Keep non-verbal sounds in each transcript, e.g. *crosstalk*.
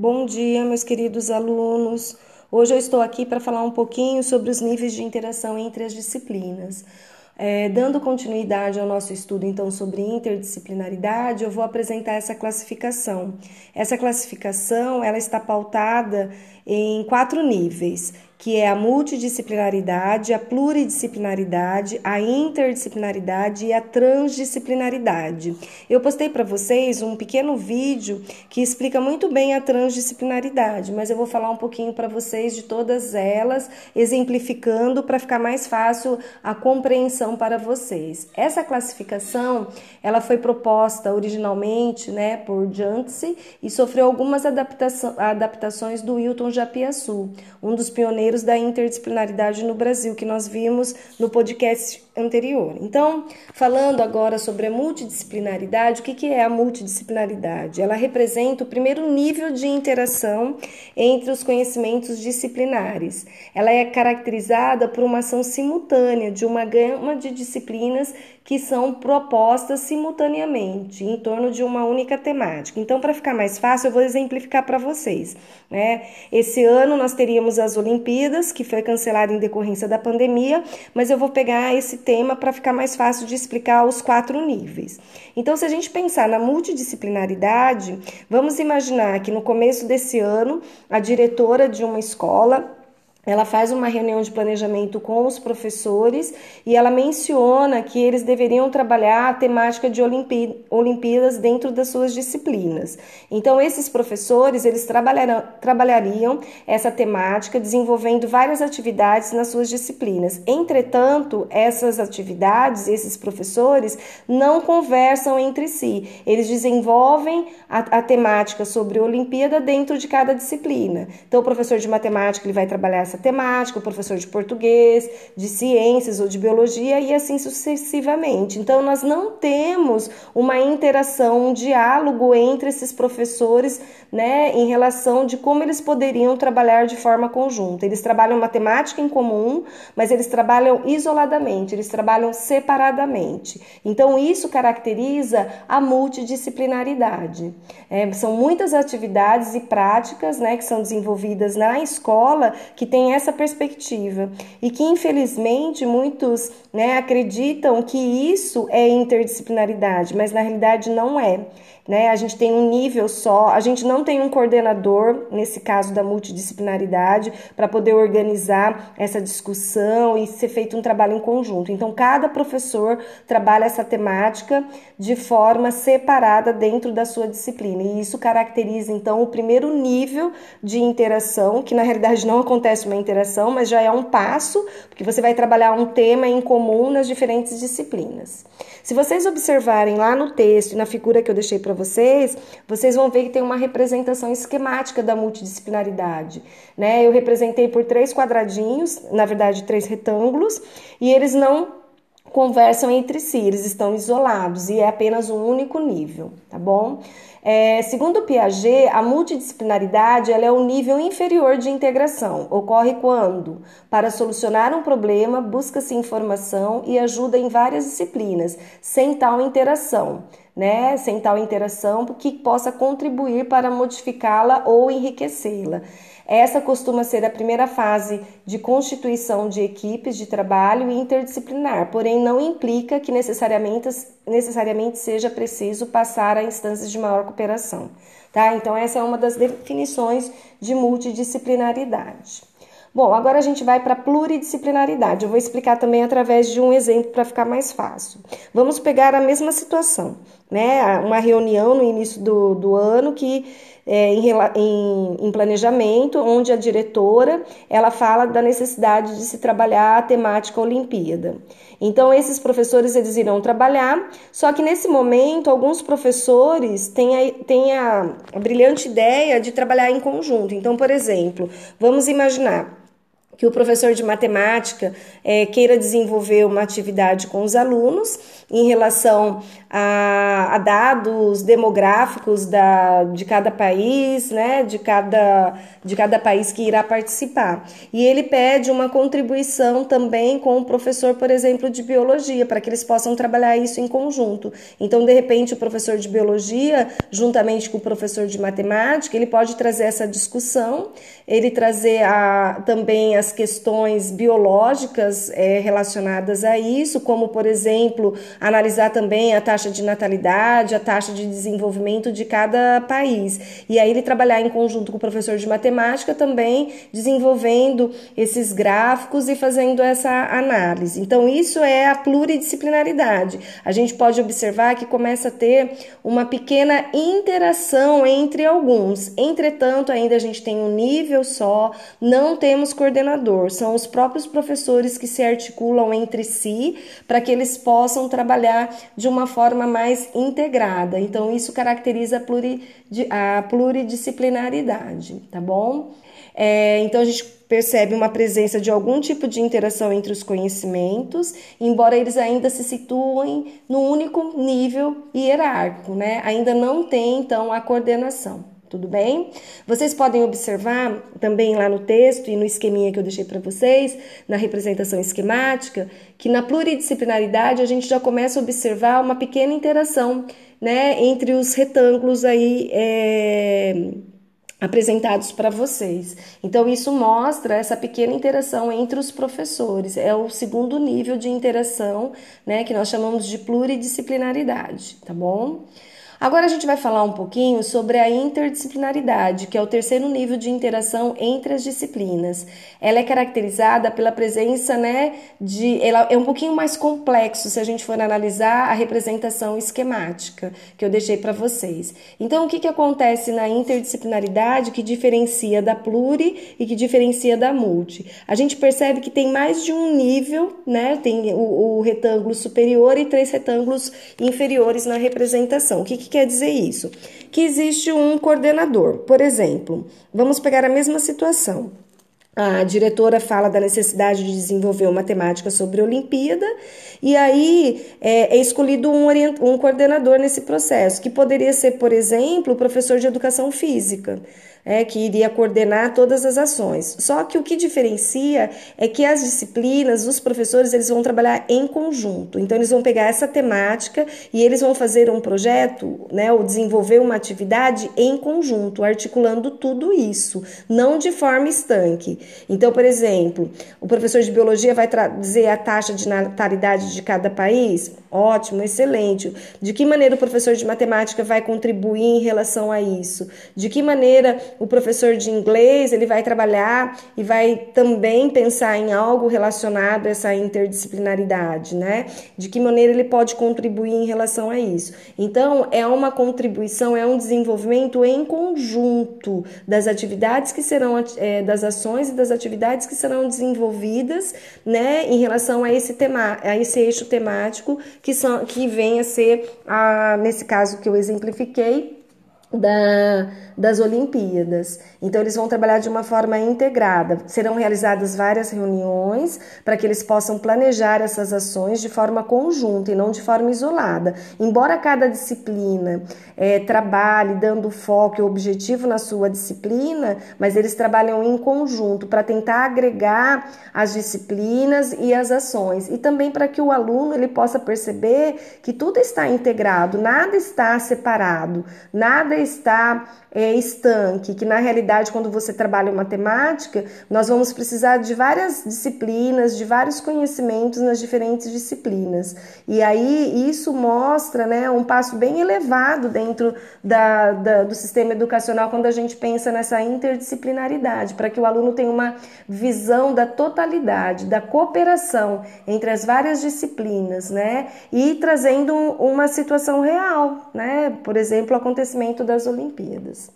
Bom dia, meus queridos alunos. Hoje eu estou aqui para falar um pouquinho sobre os níveis de interação entre as disciplinas. É, dando continuidade ao nosso estudo, então, sobre interdisciplinaridade, eu vou apresentar essa classificação. Essa classificação, ela está pautada em quatro níveis, que é a multidisciplinaridade, a pluridisciplinaridade, a interdisciplinaridade e a transdisciplinaridade. Eu postei para vocês um pequeno vídeo que explica muito bem a transdisciplinaridade, mas eu vou falar um pouquinho para vocês de todas elas, exemplificando para ficar mais fácil a compreensão para vocês. Essa classificação, ela foi proposta originalmente, né, por Jantzey e sofreu algumas adaptações do Wilton Japiaçu, um dos pioneiros da interdisciplinaridade no Brasil, que nós vimos no podcast anterior. Então, falando agora sobre a multidisciplinaridade, o que é a multidisciplinaridade? Ela representa o primeiro nível de interação entre os conhecimentos disciplinares. Ela é caracterizada por uma ação simultânea de uma gama de disciplinas que são propostas simultaneamente em torno de uma única temática. Então, para ficar mais fácil, eu vou exemplificar para vocês. Né? Esse ano nós teríamos as Olimpíadas, que foi cancelada em decorrência da pandemia, mas eu vou pegar esse tema para ficar mais fácil de explicar os quatro níveis. Então, se a gente pensar na multidisciplinaridade, vamos imaginar que no começo desse ano, a diretora de uma escola ela faz uma reunião de planejamento com os professores e ela menciona que eles deveriam trabalhar a temática de Olimpíadas dentro das suas disciplinas. Então, esses professores, eles trabalhariam essa temática desenvolvendo várias atividades nas suas disciplinas. Entretanto, essas atividades, esses professores, não conversam entre si. Eles desenvolvem a, a temática sobre Olimpíada dentro de cada disciplina. Então, o professor de matemática ele vai trabalhar essa temática, o professor de português, de ciências ou de biologia e assim sucessivamente. Então, nós não temos uma interação, um diálogo entre esses professores, né, em relação de como eles poderiam trabalhar de forma conjunta. Eles trabalham matemática em comum, mas eles trabalham isoladamente, eles trabalham separadamente. Então, isso caracteriza a multidisciplinaridade. É, são muitas atividades e práticas, né, que são desenvolvidas na escola que têm essa perspectiva e que infelizmente muitos né, acreditam que isso é interdisciplinaridade, mas na realidade não é né? A gente tem um nível só, a gente não tem um coordenador, nesse caso da multidisciplinaridade, para poder organizar essa discussão e ser feito um trabalho em conjunto. Então, cada professor trabalha essa temática de forma separada dentro da sua disciplina, e isso caracteriza então o primeiro nível de interação, que na realidade não acontece uma interação, mas já é um passo, porque você vai trabalhar um tema em comum nas diferentes disciplinas. Se vocês observarem lá no texto e na figura que eu deixei para vocês, vocês vão ver que tem uma representação esquemática da multidisciplinaridade. Né? Eu representei por três quadradinhos, na verdade, três retângulos, e eles não conversam entre si, eles estão isolados e é apenas um único nível, tá bom? É, segundo Piaget, a multidisciplinaridade ela é o nível inferior de integração. Ocorre quando, para solucionar um problema, busca-se informação e ajuda em várias disciplinas, sem tal interação né, sem tal interação que possa contribuir para modificá-la ou enriquecê-la. Essa costuma ser a primeira fase de constituição de equipes de trabalho interdisciplinar, porém não implica que necessariamente, necessariamente seja preciso passar a instâncias de maior cooperação. Tá? Então, essa é uma das definições de multidisciplinaridade. Bom, agora a gente vai para pluridisciplinaridade. Eu vou explicar também através de um exemplo para ficar mais fácil. Vamos pegar a mesma situação, né? Uma reunião no início do, do ano que é, em, em, em, planejamento, onde a diretora ela fala da necessidade de se trabalhar a temática Olimpíada. Então, esses professores eles irão trabalhar, só que nesse momento, alguns professores têm a, têm a, a brilhante ideia de trabalhar em conjunto. Então, por exemplo, vamos imaginar que o professor de matemática é, queira desenvolver uma atividade com os alunos em relação a, a, dados demográficos da, de cada país, né, de cada, de cada país que irá participar. E ele pede uma contribuição também com o professor, por exemplo, de biologia, para que eles possam trabalhar isso em conjunto. Então, de repente, o professor de biologia, juntamente com o professor de matemática, ele pode trazer essa discussão, ele trazer a, também as questões biológicas é, relacionadas a isso, como, por exemplo, analisar também a taxa de natalidade, a taxa de desenvolvimento de cada país. E aí ele trabalhar em conjunto com o professor de matemática também desenvolvendo esses gráficos e fazendo essa análise. Então, isso é a pluridisciplinaridade. A gente pode observar que começa a ter uma pequena interação entre alguns. Entretanto, ainda a gente tem um nível só, não temos coordenador são os próprios professores que se articulam entre si para que eles possam trabalhar de uma forma mais integrada. Então, isso caracteriza a, pluridisciplinaridade, tá bom? É, então, a gente percebe uma presença de algum tipo de interação entre os conhecimentos, embora eles ainda se situem no único nível hierárquico, né? Ainda não tem, então, a coordenação. Tudo bem? Vocês podem observar também lá no texto e no esqueminha que eu deixei para vocês, na representação esquemática, que na pluridisciplinaridade a gente já começa a observar uma pequena interação né, entre os retângulos aí é, apresentados para vocês. Então, isso mostra essa pequena interação entre os professores. É o segundo nível de interação né, que nós chamamos de pluridisciplinaridade, tá bom? Agora a gente vai falar um pouquinho sobre a interdisciplinaridade, que é o terceiro nível de interação entre as disciplinas. Ela é caracterizada pela presença, né, de ela é um pouquinho mais complexo se a gente for analisar a representação esquemática que eu deixei para vocês. Então, o que que acontece na interdisciplinaridade que diferencia da pluri e que diferencia da multi? A gente percebe que tem mais de um nível, né? Tem o, o retângulo superior e três retângulos inferiores na representação. O que, que que quer dizer isso? Que existe um coordenador. Por exemplo, vamos pegar a mesma situação. A diretora fala da necessidade de desenvolver uma temática sobre a Olimpíada, e aí é, é escolhido um, um coordenador nesse processo, que poderia ser, por exemplo, o professor de educação física é, que iria coordenar todas as ações. Só que o que diferencia é que as disciplinas, os professores, eles vão trabalhar em conjunto. Então, eles vão pegar essa temática e eles vão fazer um projeto, né, ou desenvolver uma atividade em conjunto, articulando tudo isso, não de forma estanque. Então, por exemplo, o professor de biologia vai dizer a taxa de natalidade de cada país? Ótimo, excelente. De que maneira o professor de matemática vai contribuir em relação a isso? De que maneira o professor de inglês ele vai trabalhar e vai também pensar em algo relacionado a essa interdisciplinaridade, né? De que maneira ele pode contribuir em relação a isso. Então, é uma contribuição, é um desenvolvimento em conjunto das atividades que serão, é, das ações e das atividades que serão desenvolvidas, né, em relação a esse tema, a esse eixo temático que, são, que vem a ser, a, nesse caso que eu exemplifiquei, da das Olimpíadas. Então, eles vão trabalhar de uma forma integrada. Serão realizadas várias reuniões para que eles possam planejar essas ações de forma conjunta e não de forma isolada. Embora cada disciplina é, trabalhe dando foco e objetivo na sua disciplina, mas eles trabalham em conjunto para tentar agregar as disciplinas e as ações e também para que o aluno ele possa perceber que tudo está integrado, nada está separado, nada está é, estanque, que na realidade, quando você trabalha matemática, nós vamos precisar de várias disciplinas, de vários conhecimentos nas diferentes disciplinas. E aí isso mostra né, um passo bem elevado dentro da, da, do sistema educacional quando a gente pensa nessa interdisciplinaridade, para que o aluno tenha uma visão da totalidade, da cooperação entre as várias disciplinas, né? E trazendo uma situação real, né? Por exemplo, o acontecimento das Olimpíadas.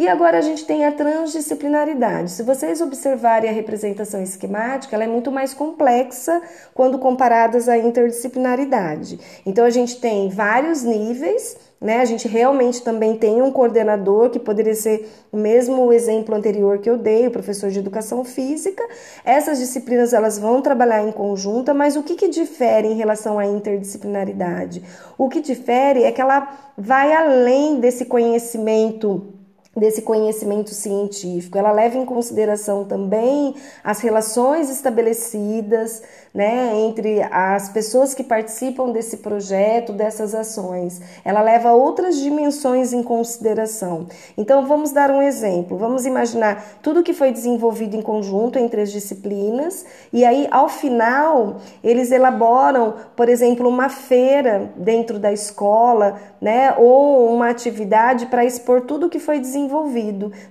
E agora a gente tem a transdisciplinaridade. Se vocês observarem a representação esquemática, ela é muito mais complexa quando comparadas à interdisciplinaridade. Então a gente tem vários níveis né? A gente realmente também tem um coordenador que poderia ser o mesmo exemplo anterior que eu dei, o professor de educação física. Essas disciplinas elas vão trabalhar em conjunta, mas o que, que difere em relação à interdisciplinaridade? O que difere é que ela vai além desse conhecimento desse conhecimento científico. Ela leva em consideração também as relações estabelecidas né, entre as pessoas que participam desse projeto, dessas ações. Ela leva outras dimensões em consideração. Então, vamos dar um exemplo. Vamos imaginar tudo que foi desenvolvido em conjunto entre as disciplinas, e aí, ao final, eles elaboram, por exemplo, uma feira dentro da escola, né, ou uma atividade para expor tudo que foi desenvolvido.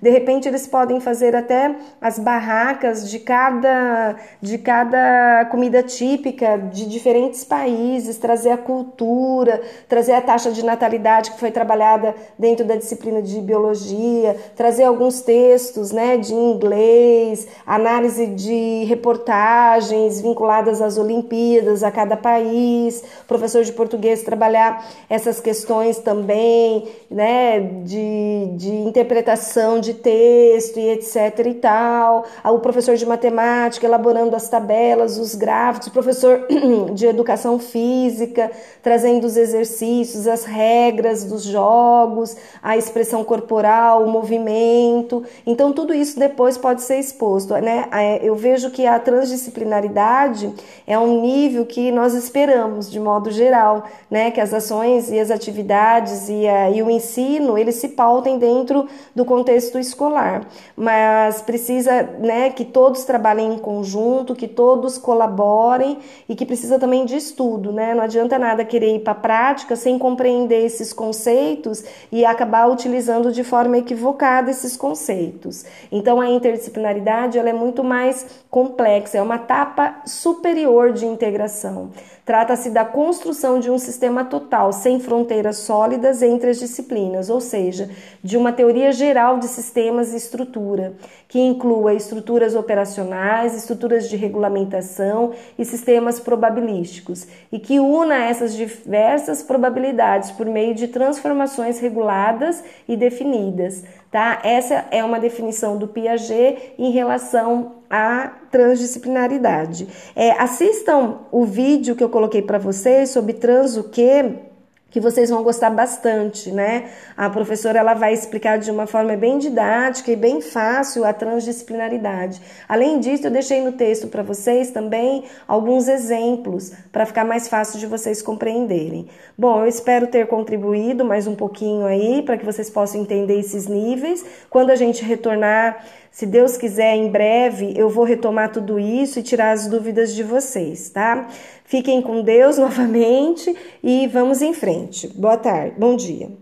De repente, eles podem fazer até as barracas de cada, de cada comida típica de diferentes países, trazer a cultura, trazer a taxa de natalidade que foi trabalhada dentro da disciplina de biologia, trazer alguns textos né, de inglês, análise de reportagens vinculadas às Olimpíadas, a cada país, professor de português trabalhar essas questões também, né, de, de interpretação de texto e etc e tal, o professor de matemática elaborando as tabelas, os gráficos, gráficos, professor *clears throat* de educação física, trazendo os exercícios, as regras dos jogos, a expressão corporal, o movimento. Então, tudo isso depois pode ser exposto. Né? É, eu vejo que a transdisciplinaridade é um nível que nós esperamos, de modo geral, né? que as ações e as atividades e, a, e o ensino eles se pautem dentro do contexto escolar, mas precisa né, que todos trabalhem em conjunto, que todos colaborem e que precisa também de estudo, né? Não adianta nada querer ir para a prática sem compreender esses conceitos e acabar utilizando de forma equivocada esses conceitos. Então a interdisciplinaridade ela é muito mais complexa, é uma etapa superior de integração. Trata-se da construção de um sistema total, sem fronteiras sólidas entre as disciplinas, ou seja, de uma teoria geral de sistemas e estrutura, que inclua estruturas operacionais, estruturas de regulamentação e sistemas probabilísticos, e que una essas diversas probabilidades por meio de transformações reguladas e definidas. Tá? Essa é uma definição do Piaget em relação à transdisciplinaridade. É, assistam o vídeo que eu coloquei para vocês sobre trans o quê? Que vocês vão gostar bastante, né? A professora ela vai explicar de uma forma bem didática e bem fácil a transdisciplinaridade. Além disso, eu deixei no texto para vocês também alguns exemplos para ficar mais fácil de vocês compreenderem. Bom, eu espero ter contribuído mais um pouquinho aí para que vocês possam entender esses níveis. Quando a gente retornar se Deus quiser, em breve eu vou retomar tudo isso e tirar as dúvidas de vocês, tá? Fiquem com Deus *laughs* novamente e vamos em frente. Boa tarde, bom dia.